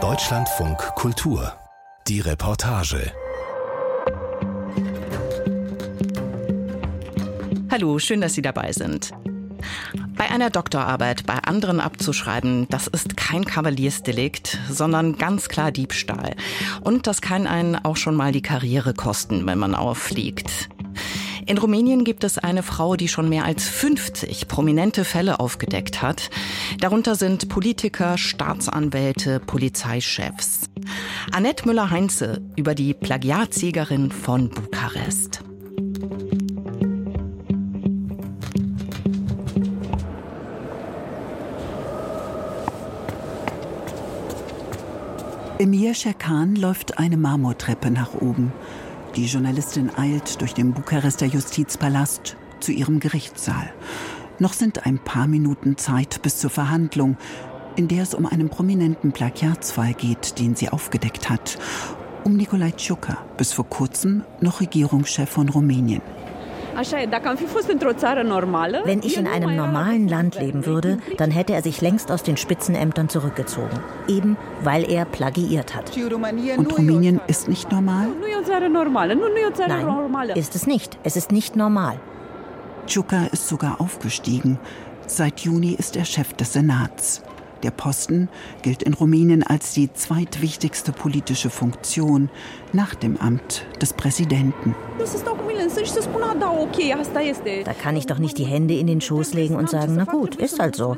Deutschlandfunk Kultur. Die Reportage. Hallo, schön, dass Sie dabei sind. Bei einer Doktorarbeit bei anderen abzuschreiben, das ist kein Kavaliersdelikt, sondern ganz klar Diebstahl. Und das kann einen auch schon mal die Karriere kosten, wenn man auffliegt. In Rumänien gibt es eine Frau, die schon mehr als 50 prominente Fälle aufgedeckt hat. Darunter sind Politiker, Staatsanwälte, Polizeichefs. Annette Müller-Heinze über die Plagiatsiegerin von Bukarest. Emir Scherkan läuft eine Marmortreppe nach oben. Die Journalistin eilt durch den Bukarester Justizpalast zu ihrem Gerichtssaal. Noch sind ein paar Minuten Zeit bis zur Verhandlung, in der es um einen prominenten Plagiatsfall geht, den sie aufgedeckt hat. Um Nikolai Tschuka, bis vor kurzem noch Regierungschef von Rumänien. Wenn ich in einem normalen Land leben würde, dann hätte er sich längst aus den Spitzenämtern zurückgezogen. Eben weil er plagiiert hat. Und Rumänien ist nicht normal? Nein, ist es nicht. Es ist nicht normal. Tschuka ist sogar aufgestiegen. Seit Juni ist er Chef des Senats. Der Posten gilt in Rumänien als die zweitwichtigste politische Funktion nach dem Amt des Präsidenten. Da kann ich doch nicht die Hände in den Schoß legen und sagen, na gut, ist halt so.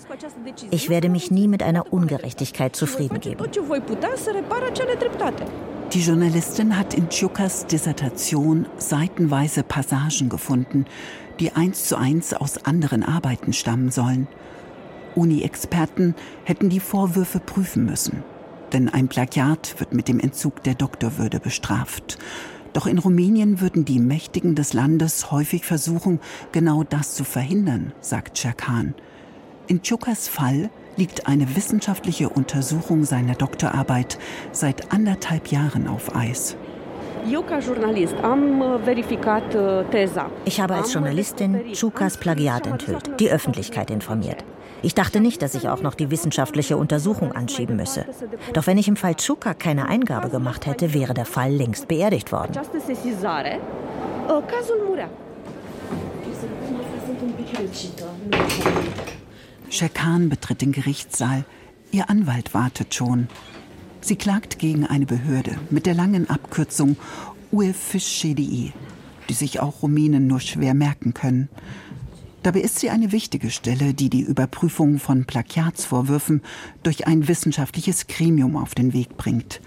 Ich werde mich nie mit einer Ungerechtigkeit zufrieden geben. Die Journalistin hat in Tschukas Dissertation seitenweise Passagen gefunden, die eins zu eins aus anderen Arbeiten stammen sollen. Uni-Experten hätten die Vorwürfe prüfen müssen. Denn ein Plagiat wird mit dem Entzug der Doktorwürde bestraft. Doch in Rumänien würden die Mächtigen des Landes häufig versuchen, genau das zu verhindern, sagt Scherkan. In Tschukas Fall liegt eine wissenschaftliche Untersuchung seiner Doktorarbeit seit anderthalb Jahren auf Eis. Uh, uh, ich habe als Journalistin Tschukas Plagiat enthüllt, die Öffentlichkeit informiert. Ich dachte nicht, dass ich auch noch die wissenschaftliche Untersuchung anschieben müsse. Doch wenn ich im Fall Tschuka keine Eingabe gemacht hätte, wäre der Fall längst beerdigt worden. Shekan betritt den Gerichtssaal. Ihr Anwalt wartet schon. Sie klagt gegen eine Behörde mit der langen Abkürzung UEFISCHDI, die sich auch Rumänen nur schwer merken können. Dabei ist sie eine wichtige Stelle, die die Überprüfung von Plagiatsvorwürfen durch ein wissenschaftliches Gremium auf den Weg bringt.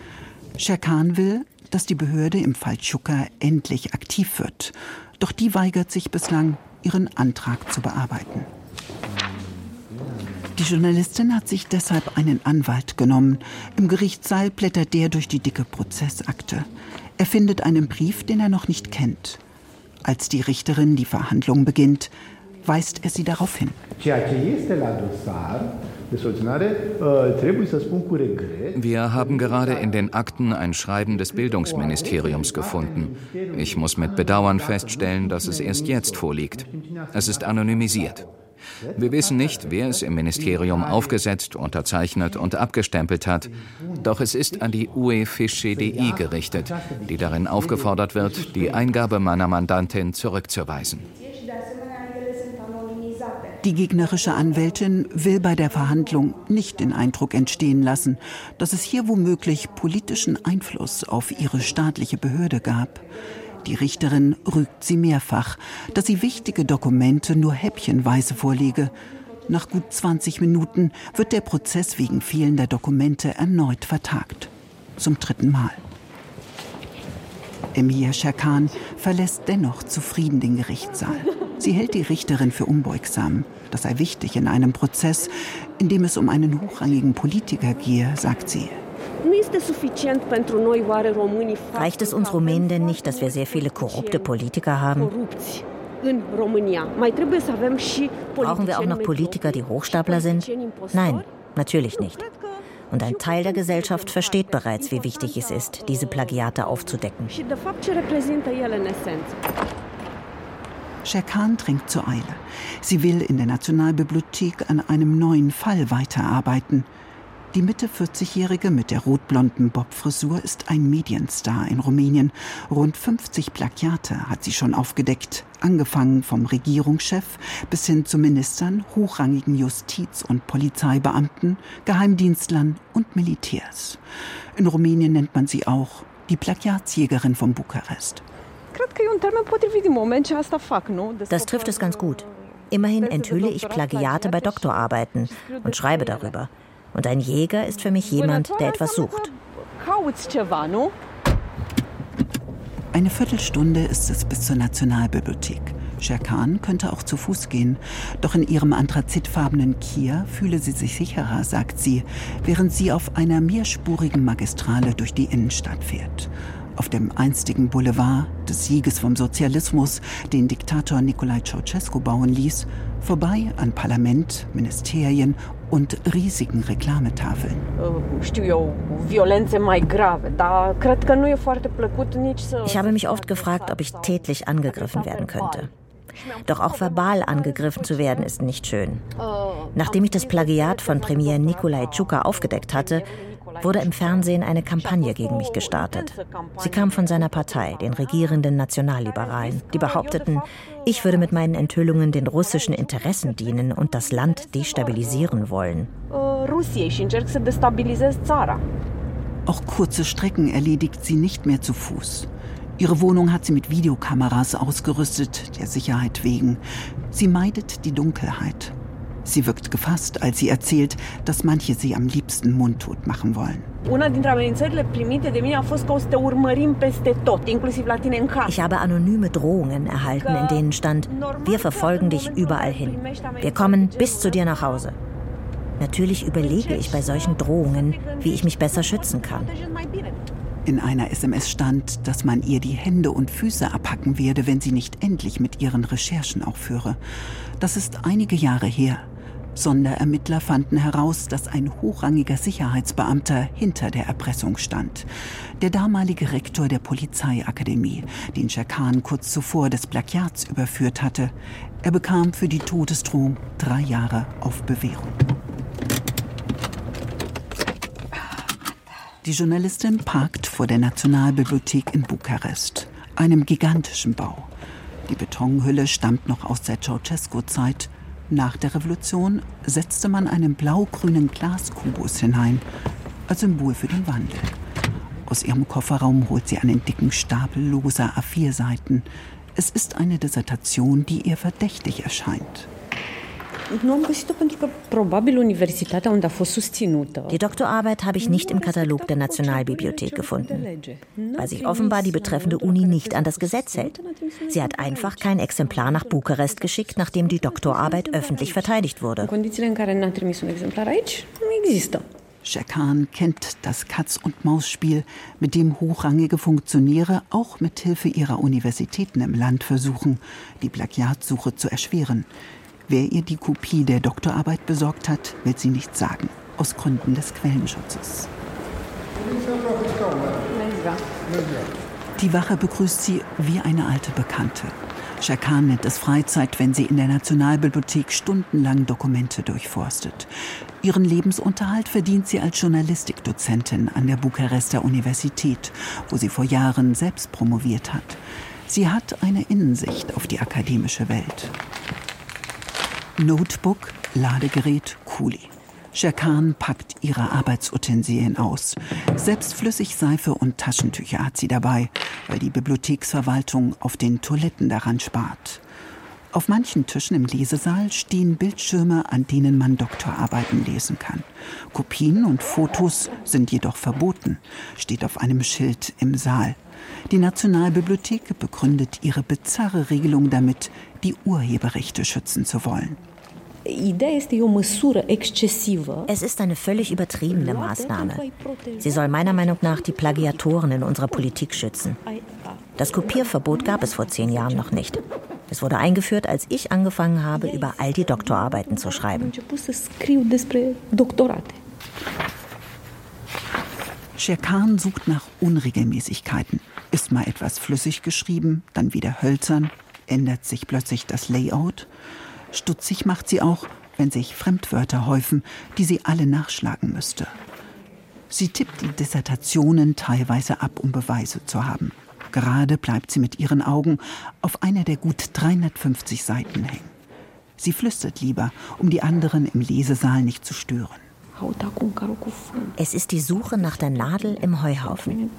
Scherkan will, dass die Behörde im Fall Tschuka endlich aktiv wird. Doch die weigert sich bislang, ihren Antrag zu bearbeiten. Die Journalistin hat sich deshalb einen Anwalt genommen. Im Gerichtssaal blättert der durch die dicke Prozessakte. Er findet einen Brief, den er noch nicht kennt. Als die Richterin die Verhandlung beginnt, weist er sie darauf hin. Wir haben gerade in den Akten ein Schreiben des Bildungsministeriums gefunden. Ich muss mit Bedauern feststellen, dass es erst jetzt vorliegt. Es ist anonymisiert. Wir wissen nicht, wer es im Ministerium aufgesetzt, unterzeichnet und abgestempelt hat. Doch es ist an die UEFISCHDI gerichtet, die darin aufgefordert wird, die Eingabe meiner Mandantin zurückzuweisen. Die gegnerische Anwältin will bei der Verhandlung nicht den Eindruck entstehen lassen, dass es hier womöglich politischen Einfluss auf ihre staatliche Behörde gab. Die Richterin rügt sie mehrfach, dass sie wichtige Dokumente nur häppchenweise vorlege. Nach gut 20 Minuten wird der Prozess wegen fehlender Dokumente erneut vertagt. Zum dritten Mal. Emir Scherkan verlässt dennoch zufrieden den Gerichtssaal. Sie hält die Richterin für unbeugsam. Das sei wichtig in einem Prozess, in dem es um einen hochrangigen Politiker gehe, sagt sie. Reicht es uns Rumänen denn nicht, dass wir sehr viele korrupte Politiker haben? Brauchen wir auch noch Politiker, die Hochstapler sind? Nein, natürlich nicht. Und ein Teil der Gesellschaft versteht bereits, wie wichtig es ist, diese Plagiate aufzudecken. Scherkan drängt zur Eile. Sie will in der Nationalbibliothek an einem neuen Fall weiterarbeiten. Die Mitte 40-Jährige mit der rotblonden Bobfrisur ist ein Medienstar in Rumänien. Rund 50 Plagiate hat sie schon aufgedeckt, angefangen vom Regierungschef bis hin zu Ministern, hochrangigen Justiz- und Polizeibeamten, Geheimdienstlern und Militärs. In Rumänien nennt man sie auch die Plagiatsjägerin von Bukarest. Das trifft es ganz gut. Immerhin enthülle ich Plagiate bei Doktorarbeiten und schreibe darüber. Und ein Jäger ist für mich jemand, der etwas sucht. Eine Viertelstunde ist es bis zur Nationalbibliothek. Sherkan könnte auch zu Fuß gehen, doch in ihrem anthrazitfarbenen Kia fühle sie sich sicherer, sagt sie, während sie auf einer mehrspurigen Magistrale durch die Innenstadt fährt auf dem einstigen Boulevard des Sieges vom Sozialismus, den Diktator Nicolae Ceausescu bauen ließ, vorbei an Parlament, Ministerien und riesigen Reklametafeln. Ich habe mich oft gefragt, ob ich tätlich angegriffen werden könnte. Doch auch verbal angegriffen zu werden ist nicht schön. Nachdem ich das Plagiat von Premier Nikolai Tschuka aufgedeckt hatte, wurde im Fernsehen eine Kampagne gegen mich gestartet. Sie kam von seiner Partei, den regierenden Nationalliberalen, die behaupteten, ich würde mit meinen Enthüllungen den russischen Interessen dienen und das Land destabilisieren wollen. Auch kurze Strecken erledigt sie nicht mehr zu Fuß. Ihre Wohnung hat sie mit Videokameras ausgerüstet, der Sicherheit wegen. Sie meidet die Dunkelheit. Sie wirkt gefasst, als sie erzählt, dass manche sie am liebsten mundtot machen wollen. Ich habe anonyme Drohungen erhalten, in denen stand, wir verfolgen dich überall hin. Wir kommen bis zu dir nach Hause. Natürlich überlege ich bei solchen Drohungen, wie ich mich besser schützen kann. In einer SMS stand, dass man ihr die Hände und Füße abhacken werde, wenn sie nicht endlich mit ihren Recherchen aufhöre. Das ist einige Jahre her. Sonderermittler fanden heraus, dass ein hochrangiger Sicherheitsbeamter hinter der Erpressung stand. Der damalige Rektor der Polizeiakademie, den Scherkan kurz zuvor des Plagiats überführt hatte. Er bekam für die Todesdrohung drei Jahre auf Bewährung. Die Journalistin parkt vor der Nationalbibliothek in Bukarest, einem gigantischen Bau. Die Betonhülle stammt noch aus der Ceausescu-Zeit nach der Revolution setzte man einen blau-grünen Glaskubus hinein, als Symbol für den Wandel. Aus ihrem Kofferraum holt sie einen dicken Stapel loser A4-Seiten. Es ist eine Dissertation, die ihr verdächtig erscheint. Die Doktorarbeit habe ich nicht im Katalog der Nationalbibliothek gefunden, weil sich offenbar die betreffende Uni nicht an das Gesetz hält. Sie hat einfach kein Exemplar nach Bukarest geschickt, nachdem die Doktorarbeit öffentlich verteidigt wurde. Scherkan kennt das Katz-und-Maus-Spiel, mit dem hochrangige Funktionäre auch mit Hilfe ihrer Universitäten im Land versuchen, die Plagiatsuche zu erschweren. Wer ihr die Kopie der Doktorarbeit besorgt hat, will sie nicht sagen, aus Gründen des Quellenschutzes. Die Wache begrüßt sie wie eine alte Bekannte. Schakan nennt es Freizeit, wenn sie in der Nationalbibliothek stundenlang Dokumente durchforstet. Ihren Lebensunterhalt verdient sie als Journalistikdozentin an der Bukarester Universität, wo sie vor Jahren selbst promoviert hat. Sie hat eine Innensicht auf die akademische Welt. Notebook, Ladegerät, Kuli. Scherkan packt ihre Arbeitsutensilien aus. Selbst Flüssigseife und Taschentücher hat sie dabei, weil die Bibliotheksverwaltung auf den Toiletten daran spart. Auf manchen Tischen im Lesesaal stehen Bildschirme, an denen man Doktorarbeiten lesen kann. Kopien und Fotos sind jedoch verboten, steht auf einem Schild im Saal. Die Nationalbibliothek begründet ihre bizarre Regelung damit, die Urheberrechte schützen zu wollen. Es ist eine völlig übertriebene Maßnahme. Sie soll meiner Meinung nach die Plagiatoren in unserer Politik schützen. Das Kopierverbot gab es vor zehn Jahren noch nicht. Es wurde eingeführt, als ich angefangen habe, über all die Doktorarbeiten zu schreiben. Scherkan sucht nach Unregelmäßigkeiten. Ist mal etwas flüssig geschrieben, dann wieder hölzern, ändert sich plötzlich das Layout. Stutzig macht sie auch, wenn sich Fremdwörter häufen, die sie alle nachschlagen müsste. Sie tippt die Dissertationen teilweise ab, um Beweise zu haben. Gerade bleibt sie mit ihren Augen auf einer der gut 350 Seiten hängen. Sie flüstert lieber, um die anderen im Lesesaal nicht zu stören. Es ist die Suche nach der Nadel im Heuhaufen.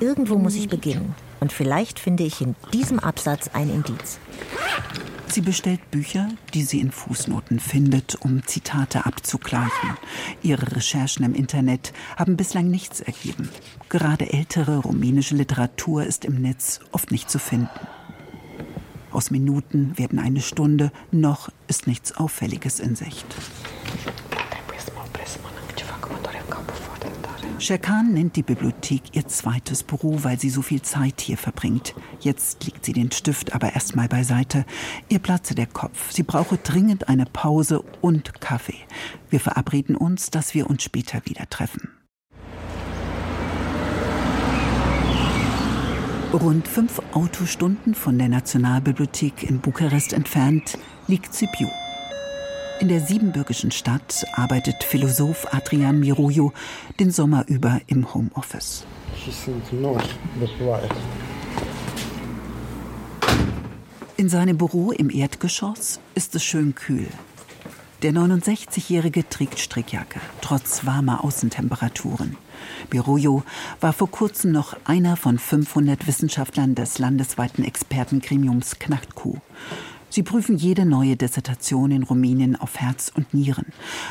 Irgendwo muss ich beginnen. Und vielleicht finde ich in diesem Absatz ein Indiz. Sie bestellt Bücher, die sie in Fußnoten findet, um Zitate abzugleichen. Ihre Recherchen im Internet haben bislang nichts ergeben. Gerade ältere rumänische Literatur ist im Netz oft nicht zu finden. Aus Minuten werden eine Stunde, noch ist nichts Auffälliges in Sicht. Sherkan nennt die Bibliothek ihr zweites Büro, weil sie so viel Zeit hier verbringt. Jetzt legt sie den Stift aber erstmal beiseite. Ihr platze der Kopf. Sie brauche dringend eine Pause und Kaffee. Wir verabreden uns, dass wir uns später wieder treffen. Rund fünf Autostunden von der Nationalbibliothek in Bukarest entfernt liegt Sibiu. In der siebenbürgischen Stadt arbeitet Philosoph Adrian Mirojo den Sommer über im Homeoffice. In seinem Büro im Erdgeschoss ist es schön kühl. Der 69-Jährige trägt Strickjacke, trotz warmer Außentemperaturen. Birojo war vor kurzem noch einer von 500 Wissenschaftlern des landesweiten Expertengremiums Knachtkuh. Sie prüfen jede neue Dissertation in Rumänien auf Herz und Nieren,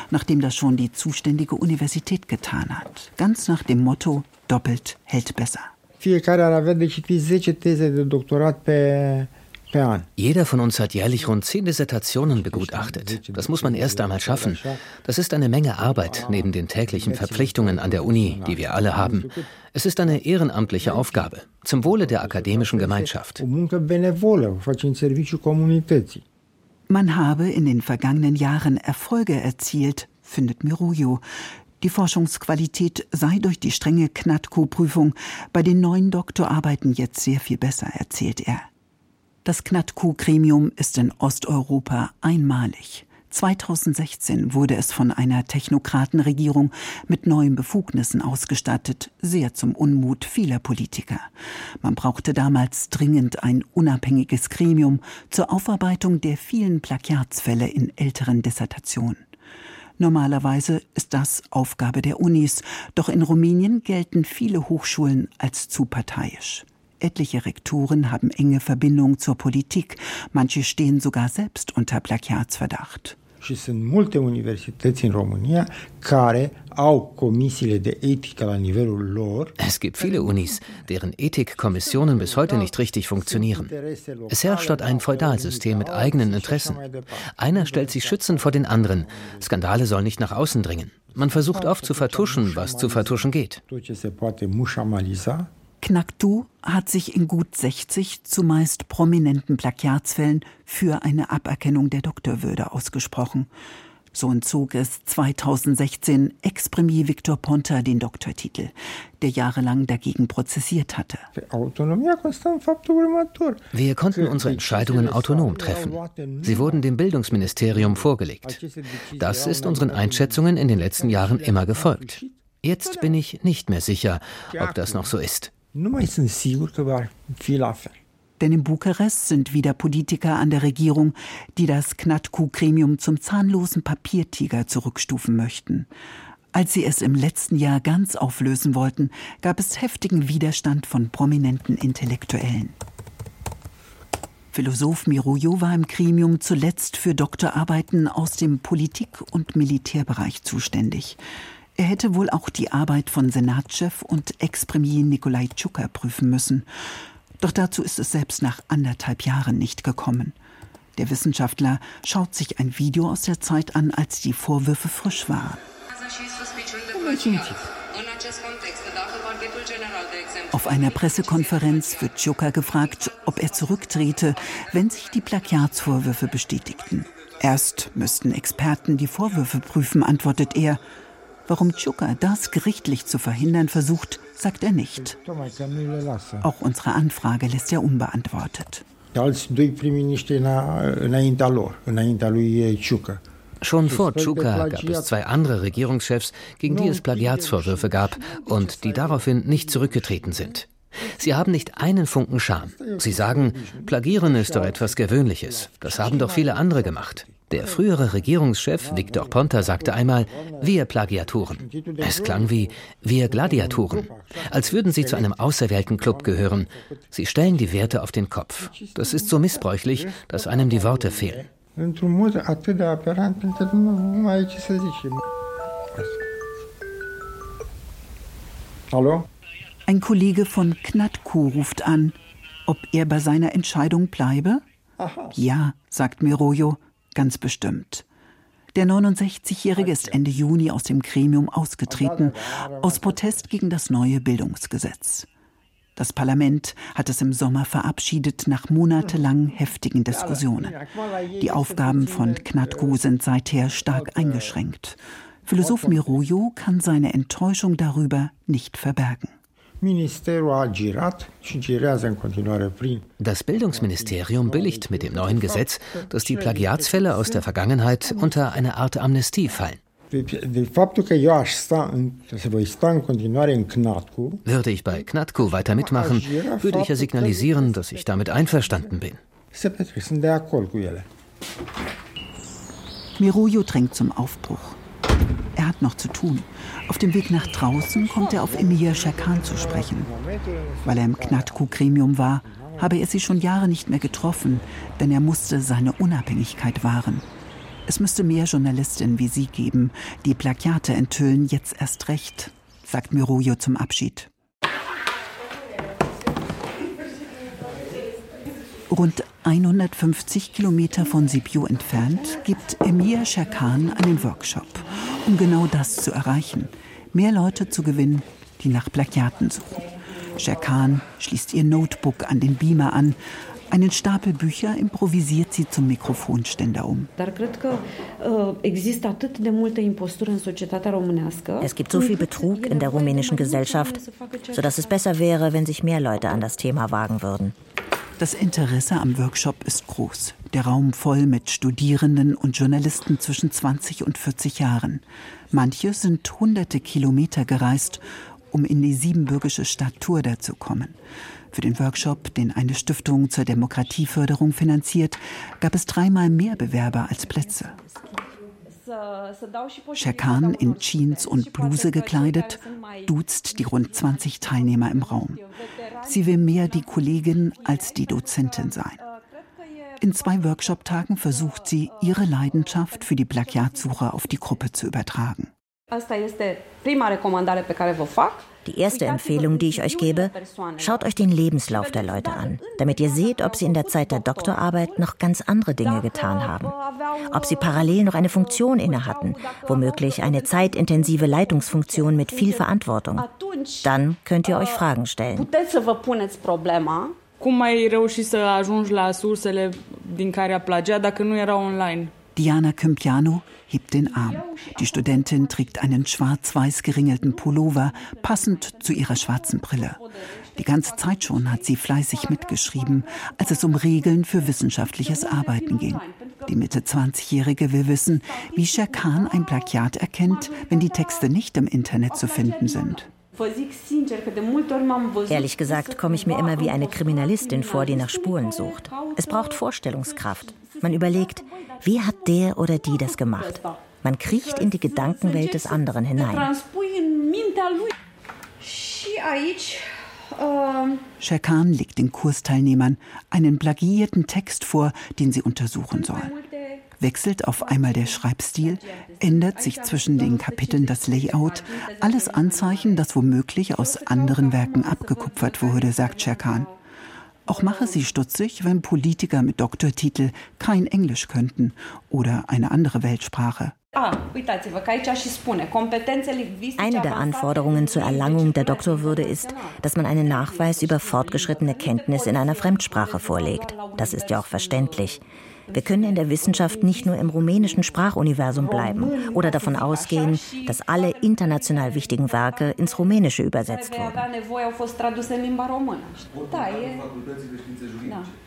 nachdem das schon die zuständige Universität getan hat. Ganz nach dem Motto, doppelt hält besser. Fiecare ar avea de citit 10 teze de jeder von uns hat jährlich rund zehn Dissertationen begutachtet. Das muss man erst einmal schaffen. Das ist eine Menge Arbeit neben den täglichen Verpflichtungen an der Uni, die wir alle haben. Es ist eine ehrenamtliche Aufgabe zum Wohle der akademischen Gemeinschaft. Man habe in den vergangenen Jahren Erfolge erzielt, findet Mirujo. Die Forschungsqualität sei durch die strenge KNATCO-Prüfung bei den neuen Doktorarbeiten jetzt sehr viel besser, erzählt er. Das KNATQ-Gremium ist in Osteuropa einmalig. 2016 wurde es von einer Technokratenregierung mit neuen Befugnissen ausgestattet, sehr zum Unmut vieler Politiker. Man brauchte damals dringend ein unabhängiges Gremium zur Aufarbeitung der vielen Plagiatsfälle in älteren Dissertationen. Normalerweise ist das Aufgabe der Unis, doch in Rumänien gelten viele Hochschulen als zu parteiisch. Etliche Rektoren haben enge Verbindungen zur Politik, manche stehen sogar selbst unter Plagiatsverdacht. Și sunt multe universități în România care au comisiile de etică la nivelul lor. Es gibt viele Unis, deren Ethikkommissionen bis heute nicht richtig funktionieren. Es herrscht dort ein Feudalsystem mit eigenen Interessen. Einer stellt sich schützend vor den anderen. Skandale sollen nicht nach außen dringen. Man versucht oft zu vertuschen, was zu vertuschen geht. Knaktu hat sich in gut 60 zumeist prominenten Plagiatsfällen für eine Aberkennung der Doktorwürde ausgesprochen. So entzog es 2016 Ex-Premier Victor Ponta den Doktortitel, der jahrelang dagegen prozessiert hatte. Wir konnten unsere Entscheidungen autonom treffen. Sie wurden dem Bildungsministerium vorgelegt. Das ist unseren Einschätzungen in den letzten Jahren immer gefolgt. Jetzt bin ich nicht mehr sicher, ob das noch so ist. Nu mai sunt sigur că va fi. Denn in Bukarest sind wieder Politiker an der Regierung, die das Knatku-Gremium zum zahnlosen Papiertiger zurückstufen möchten. Als sie es im letzten Jahr ganz auflösen wollten, gab es heftigen Widerstand von prominenten Intellektuellen. Philosoph Mirojo war im Gremium zuletzt für Doktorarbeiten aus dem Politik- und Militärbereich zuständig. Er hätte wohl auch die Arbeit von Senatschef und Ex-Premier Nikolai Tschuka prüfen müssen. Doch dazu ist es selbst nach anderthalb Jahren nicht gekommen. Der Wissenschaftler schaut sich ein Video aus der Zeit an, als die Vorwürfe frisch waren. Auf einer Pressekonferenz wird Tschuka gefragt, ob er zurücktrete, wenn sich die Plagiatsvorwürfe bestätigten. Erst müssten Experten die Vorwürfe prüfen, antwortet er. Warum Chuka das gerichtlich zu verhindern versucht, sagt er nicht. Auch unsere Anfrage lässt er unbeantwortet. Schon vor Chuka gab es zwei andere Regierungschefs, gegen die es Plagiatsvorwürfe gab und die daraufhin nicht zurückgetreten sind. Sie haben nicht einen Funken Scham. Sie sagen, Plagieren ist doch etwas Gewöhnliches. Das haben doch viele andere gemacht. Der frühere Regierungschef Victor Ponta sagte einmal, wir Plagiatoren. Es klang wie wir Gladiatoren, als würden sie zu einem auserwählten Club gehören. Sie stellen die Werte auf den Kopf. Das ist so missbräuchlich, dass einem die Worte fehlen. Hallo? Ein Kollege von Knatku ruft an, ob er bei seiner Entscheidung bleibe? Ja, sagt Mirojo, ganz bestimmt. Der 69-Jährige ist Ende Juni aus dem Gremium ausgetreten, aus Protest gegen das neue Bildungsgesetz. Das Parlament hat es im Sommer verabschiedet nach monatelangen heftigen Diskussionen. Die Aufgaben von Knatku sind seither stark eingeschränkt. Philosoph Mirojo kann seine Enttäuschung darüber nicht verbergen. Das Bildungsministerium billigt mit dem neuen Gesetz, dass die Plagiatsfälle aus der Vergangenheit unter eine Art Amnestie fallen. Würde ich bei Knatku weiter mitmachen, würde ich ja signalisieren, dass ich damit einverstanden bin. Mirojo drängt zum Aufbruch. Er hat noch zu tun. Auf dem Weg nach draußen kommt er auf Emilia Schakan zu sprechen. Weil er im Knatku-Gremium war, habe er sie schon Jahre nicht mehr getroffen, denn er musste seine Unabhängigkeit wahren. Es müsste mehr Journalistinnen wie sie geben, die Plagiate enthüllen, jetzt erst recht, sagt Mirojo zum Abschied. Rund 150 Kilometer von Sibiu entfernt gibt Emir Scherkan einen Workshop, um genau das zu erreichen, mehr Leute zu gewinnen, die nach Plagiaten suchen. Scherkan schließt ihr Notebook an den Beamer an. Einen Stapel Bücher improvisiert sie zum Mikrofonständer um. Es gibt so viel Betrug in der rumänischen Gesellschaft, sodass es besser wäre, wenn sich mehr Leute an das Thema wagen würden. Das Interesse am Workshop ist groß. Der Raum voll mit Studierenden und Journalisten zwischen 20 und 40 Jahren. Manche sind hunderte Kilometer gereist, um in die siebenbürgische Stadt Turda zu kommen. Für den Workshop, den eine Stiftung zur Demokratieförderung finanziert, gab es dreimal mehr Bewerber als Plätze. Scherkan in Jeans und Bluse gekleidet, duzt die rund 20 Teilnehmer im Raum. Sie will mehr die Kollegin als die Dozentin sein. In zwei Workshop-Tagen versucht sie, ihre Leidenschaft für die Plagiatsuche auf die Gruppe zu übertragen. Die erste Empfehlung, die ich euch gebe, schaut euch den Lebenslauf der Leute an, damit ihr seht, ob sie in der Zeit der Doktorarbeit noch ganz andere Dinge getan haben. Ob sie parallel noch eine Funktion inne hatten, womöglich eine zeitintensive Leitungsfunktion mit viel Verantwortung. Dann könnt ihr euch Fragen stellen. Cum ai reușit să ajungi la sursele din care a plagiat dacă nu era online? Diana Kympiano hebt den Arm. Die Studentin trägt einen schwarz-weiß geringelten Pullover, passend zu ihrer schwarzen Brille. Die ganze Zeit schon hat sie fleißig mitgeschrieben, als es um Regeln für wissenschaftliches Arbeiten ging. Die Mitte 20-Jährige will wissen, wie Scherkan ein Plagiat erkennt, wenn die Texte nicht im Internet zu finden sind. Ehrlich gesagt komme ich mir immer wie eine Kriminalistin vor, die nach Spuren sucht. Es braucht Vorstellungskraft. Man überlegt, wie hat der oder die das gemacht? Man kriecht in die Gedankenwelt des anderen hinein. Scherkan legt den Kursteilnehmern einen plagiierten Text vor, den sie untersuchen sollen. Wechselt auf einmal der Schreibstil, ändert sich zwischen den Kapiteln das Layout, alles Anzeichen, das womöglich aus anderen Werken abgekupfert wurde, sagt Scherkan. Auch mache sie stutzig, wenn Politiker mit Doktortitel kein Englisch könnten oder eine andere Weltsprache. Eine der Anforderungen zur Erlangung der Doktorwürde ist, dass man einen Nachweis über fortgeschrittene Kenntnis in einer Fremdsprache vorlegt. Das ist ja auch verständlich. Wir können in der Wissenschaft nicht nur im rumänischen Sprachuniversum bleiben oder davon ausgehen, dass alle international wichtigen Werke ins Rumänische übersetzt wurden.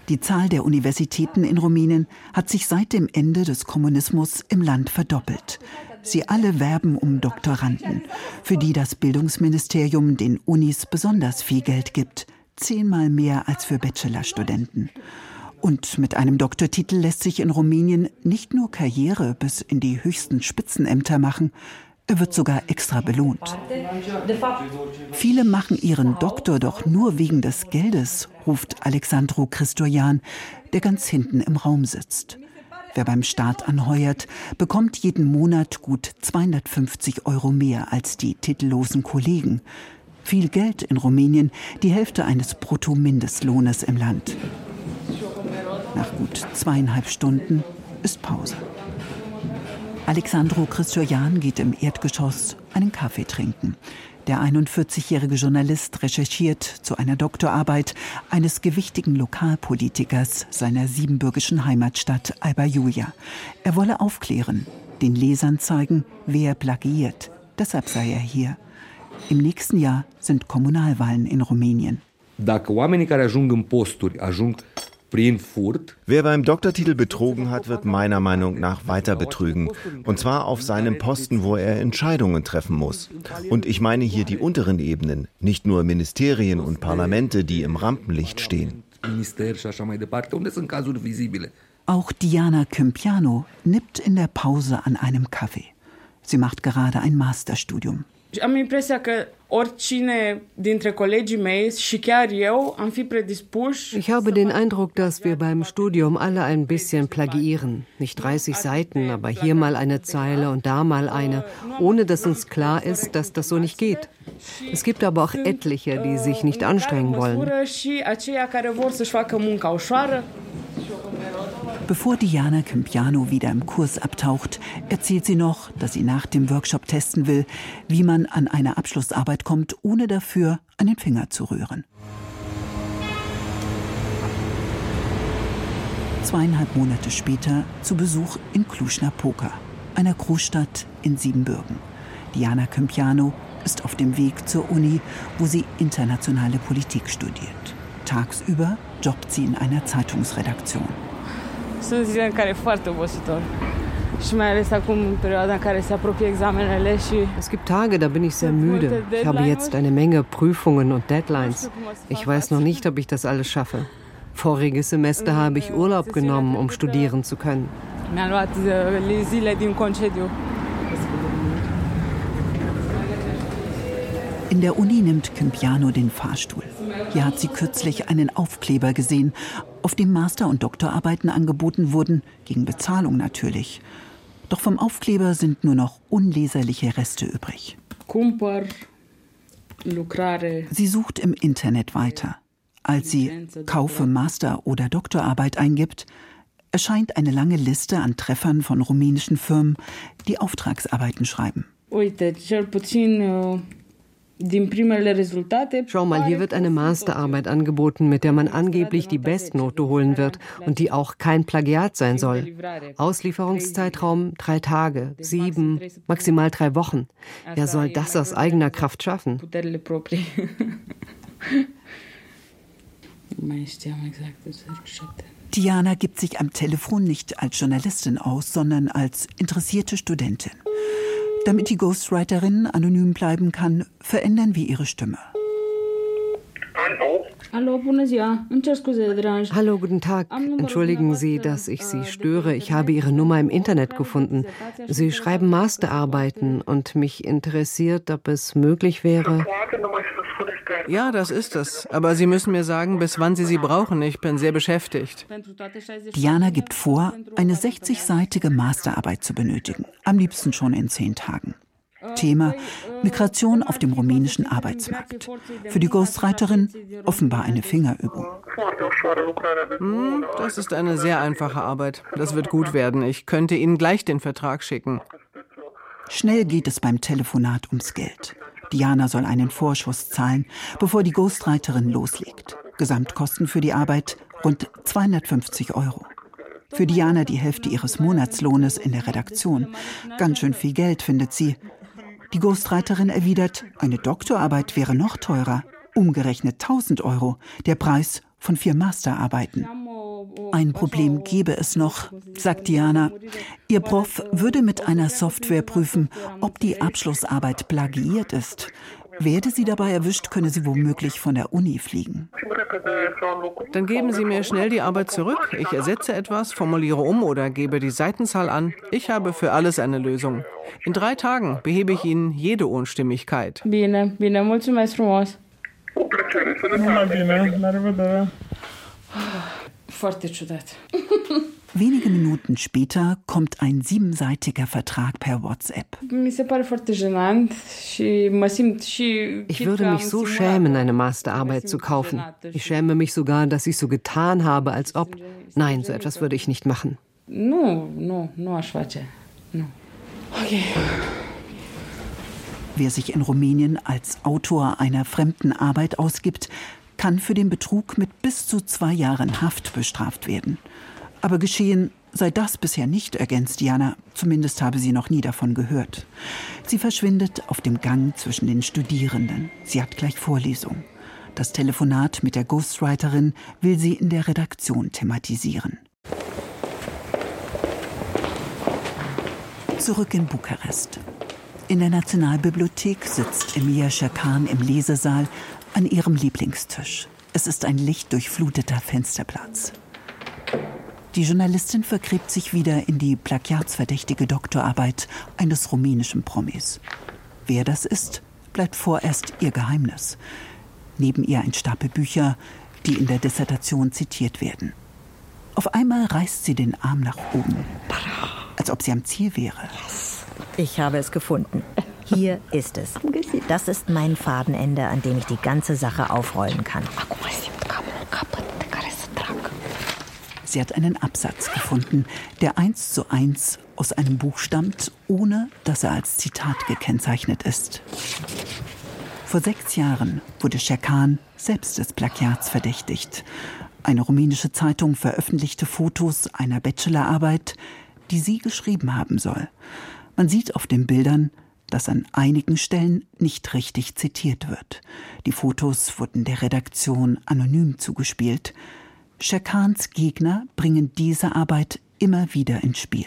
Die Zahl der Universitäten in Rumänien hat sich seit dem Ende des Kommunismus im Land verdoppelt. Sie alle werben um Doktoranden, für die das Bildungsministerium den Unis besonders viel Geld gibt, zehnmal mehr als für Bachelorstudenten. Und mit einem Doktortitel lässt sich in Rumänien nicht nur Karriere bis in die höchsten Spitzenämter machen, er wird sogar extra belohnt. Viele machen ihren Doktor doch nur wegen des Geldes, ruft Alexandro Christoyan, der ganz hinten im Raum sitzt. Wer beim Staat anheuert, bekommt jeden Monat gut 250 Euro mehr als die titellosen Kollegen. Viel Geld in Rumänien, die Hälfte eines Bruttomindestlohnes im Land. Nach gut zweieinhalb Stunden ist Pause. Alexandro Christoyan geht im Erdgeschoss einen Kaffee trinken. Der 41-jährige Journalist recherchiert zu einer Doktorarbeit eines gewichtigen Lokalpolitikers seiner siebenbürgischen Heimatstadt Alba Julia. Er wolle aufklären, den Lesern zeigen, wer plagiiert. Deshalb sei er hier. Im nächsten Jahr sind Kommunalwahlen in Rumänien. Wer beim Doktortitel betrogen hat, wird meiner Meinung nach weiter betrügen. Und zwar auf seinem Posten, wo er Entscheidungen treffen muss. Und ich meine hier die unteren Ebenen, nicht nur Ministerien und Parlamente, die im Rampenlicht stehen. Auch Diana Kympiano nippt in der Pause an einem Kaffee. Sie macht gerade ein Masterstudium. Am impresia că oricine dintre colegii mei și chiar eu am fi predispuși. Ich habe den Eindruck, dass wir beim Studium alle ein bisschen plagiieren. Nicht 30 Seiten, aber hier mal eine Zeile und da mal eine, ohne dass uns klar ist, dass das so nicht geht. Es gibt aber auch etliche, die sich nicht anstrengen wollen. Bevor Diana Kympiano wieder im Kurs abtaucht, erzählt sie noch, dass sie nach dem Workshop testen will, wie man an eine Abschlussarbeit kommt, ohne dafür den Finger zu rühren. Zweieinhalb Monate später zu Besuch in Cluj-Napoca, einer Großstadt in Siebenbürgen. Diana Kympiano ist auf dem Weg zur Uni, wo sie internationale Politik studiert. Tagsüber jobbt sie in einer Zeitungsredaktion. Sunt zile în care e foarte obositor. Și mai ales acum, în perioada în care se apropie examenele și... Es gibt Tage, da bin ich sehr müde. Ich habe jetzt eine Menge Prüfungen und Deadlines. Ich weiß noch nicht, ob ich das alles schaffe. Voriges Semester habe ich Urlaub genommen, um studieren zu können. Mi-am luat uh, zile din concediu. In der Uni nimmt Kympiano den Fahrstuhl. Hier hat sie kürzlich einen Aufkleber gesehen, auf dem Master- und Doktorarbeiten angeboten wurden, gegen Bezahlung natürlich. Doch vom Aufkleber sind nur noch unleserliche Reste übrig. Sie sucht im Internet weiter. Als sie Kaufe Master- oder Doktorarbeit eingibt, erscheint eine lange Liste an Treffern von rumänischen Firmen, die Auftragsarbeiten schreiben. Uite, cel puțin Schau mal, hier wird eine Masterarbeit angeboten, mit der man angeblich die Bestnote holen wird und die auch kein Plagiat sein soll. Auslieferungszeitraum drei Tage, sieben, maximal drei Wochen. Wer soll das aus eigener Kraft schaffen? Puterile proprii. Nu mai știam exact. 07. Diana gibt sich am Telefon nicht als Journalistin aus, sondern als interessierte Studentin. Damit die Ghostwriterin anonym bleiben kann, verändern wir ihre Stimme. Hallo, guten Tag. Entschuldigen Sie, dass ich Sie störe. Ich habe Ihre Nummer im Internet gefunden. Sie schreiben Masterarbeiten und mich interessiert, ob es möglich wäre. Ja, das ist es. Aber Sie müssen mir sagen, bis wann Sie sie brauchen. Ich bin sehr beschäftigt. Diana gibt vor, eine 60-seitige Masterarbeit zu benötigen. Am liebsten schon in zehn Tagen. Thema Migration auf dem rumänischen Arbeitsmarkt. Für die Ghostwriterin offenbar eine Fingerübung. Hm, das ist eine sehr einfache Arbeit. Das wird gut werden. Ich könnte Ihnen gleich den Vertrag schicken. Schnell geht es beim Telefonat ums Geld. Diana soll einen Vorschuss zahlen, bevor die Ghostwriterin loslegt. Gesamtkosten für die Arbeit rund 250 Euro. Für Diana die Hälfte ihres Monatslohnes in der Redaktion. Ganz schön viel Geld, findet sie. Die Ghostwriterin erwidert, eine Doktorarbeit wäre noch teurer. Umgerechnet 1000 Euro, der Preis von vier Masterarbeiten. Ein Problem gäbe es noch, sagt Diana. Ihr Prof würde mit einer Software prüfen, ob die Abschlussarbeit plagiiert ist. Werde sie dabei erwischt, könne sie womöglich von der Uni fliegen. Dann geben Sie mir schnell die Arbeit zurück. Ich ersetze etwas, formuliere um oder gebe die Seitenzahl an. Ich habe für alles eine Lösung. In drei Tagen behebe ich Ihnen jede Unstimmigkeit. Bine, bine, mulțumesc frumos. Numai bine, la revedere. Foarte ciudat. Wenige Minuten später kommt ein siebenseitiger Vertrag per WhatsApp. Ich würde mich so schämen, eine Masterarbeit zu kaufen. Ich schäme mich sogar, dass ich so getan habe, als ob. Nein, so etwas würde ich nicht machen. No, no, no aș face. No. Okay. Wer sich in Rumänien als Autor einer fremden Arbeit ausgibt, kann für den Betrug mit bis zu zwei Jahren Haft bestraft werden. Aber geschehen sei das bisher nicht, ergänzt Diana. Zumindest habe sie noch nie davon gehört. Sie verschwindet auf dem Gang zwischen den Studierenden. Sie hat gleich Vorlesung. Das Telefonat mit der Ghostwriterin will sie in der Redaktion thematisieren. Zurück in Bukarest. In der Nationalbibliothek sitzt Emilia Schakan im Lesesaal an ihrem Lieblingstisch. Es ist ein lichtdurchfluteter Fensterplatz. Die Journalistin vergräbt sich wieder in die plagiatsverdächtige Doktorarbeit eines rumänischen Promis. Wer das ist, bleibt vorerst ihr Geheimnis. Neben ihr ein Stapel Bücher, die in der Dissertation zitiert werden. Auf einmal reißt sie den Arm nach oben, als ob sie am Ziel wäre. Ich habe es gefunden. Hier ist es. Das ist mein Fadenende, an dem ich die ganze Sache aufrollen kann. Sie hat einen Absatz gefunden, der eins zu eins aus einem Buch stammt, ohne dass er als Zitat gekennzeichnet ist. Vor sechs Jahren wurde Scherkan selbst des Plagiats verdächtigt. Eine rumänische Zeitung veröffentlichte Fotos einer Bachelorarbeit, die sie geschrieben haben soll. Man sieht auf den Bildern, dass an einigen Stellen nicht richtig zitiert wird. Die Fotos wurden der Redaktion anonym zugespielt. Shakans Gegner bringen diese Arbeit immer wieder ins Spiel.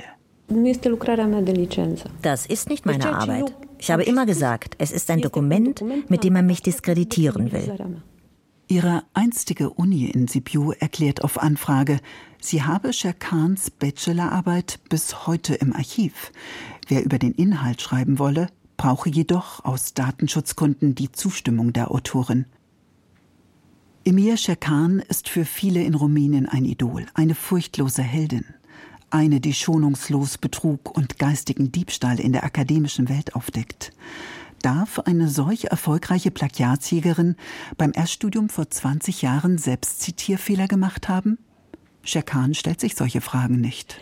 Das ist nicht meine Arbeit. Ich habe immer gesagt, es ist ein Dokument, mit dem man mich diskreditieren will. Ihre einstige Uni in Sibiu erklärt auf Anfrage, sie habe Shakans Bachelorarbeit bis heute im Archiv. Wer über den Inhalt schreiben wolle, brauche jedoch aus Datenschutzgründen die Zustimmung der Autorin. Emir Scherkan ist für viele in Rumänien ein Idol, eine furchtlose Heldin. Eine, die schonungslos Betrug und geistigen Diebstahl in der akademischen Welt aufdeckt. Darf eine solch erfolgreiche Plagiatsjägerin beim Erststudium vor 20 Jahren selbst Zitierfehler gemacht haben? Scherkan stellt sich solche Fragen nicht.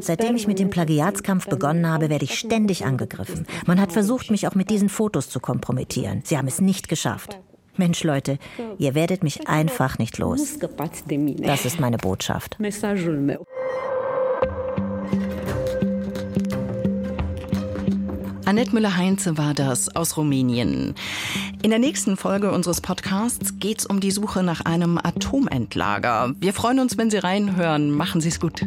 Seitdem ich mit dem Plagiatskampf begonnen habe, werde ich ständig angegriffen. Man hat versucht, mich auch mit diesen Fotos zu kompromittieren. Sie haben es nicht geschafft. Mensch, Leute, ihr werdet mich einfach nicht los. Das ist meine Botschaft. Annette Müller-Heinze war das aus Rumänien. In der nächsten Folge unseres Podcasts geht es um die Suche nach einem Atomentlager. Wir freuen uns, wenn Sie reinhören. Machen Sie es gut.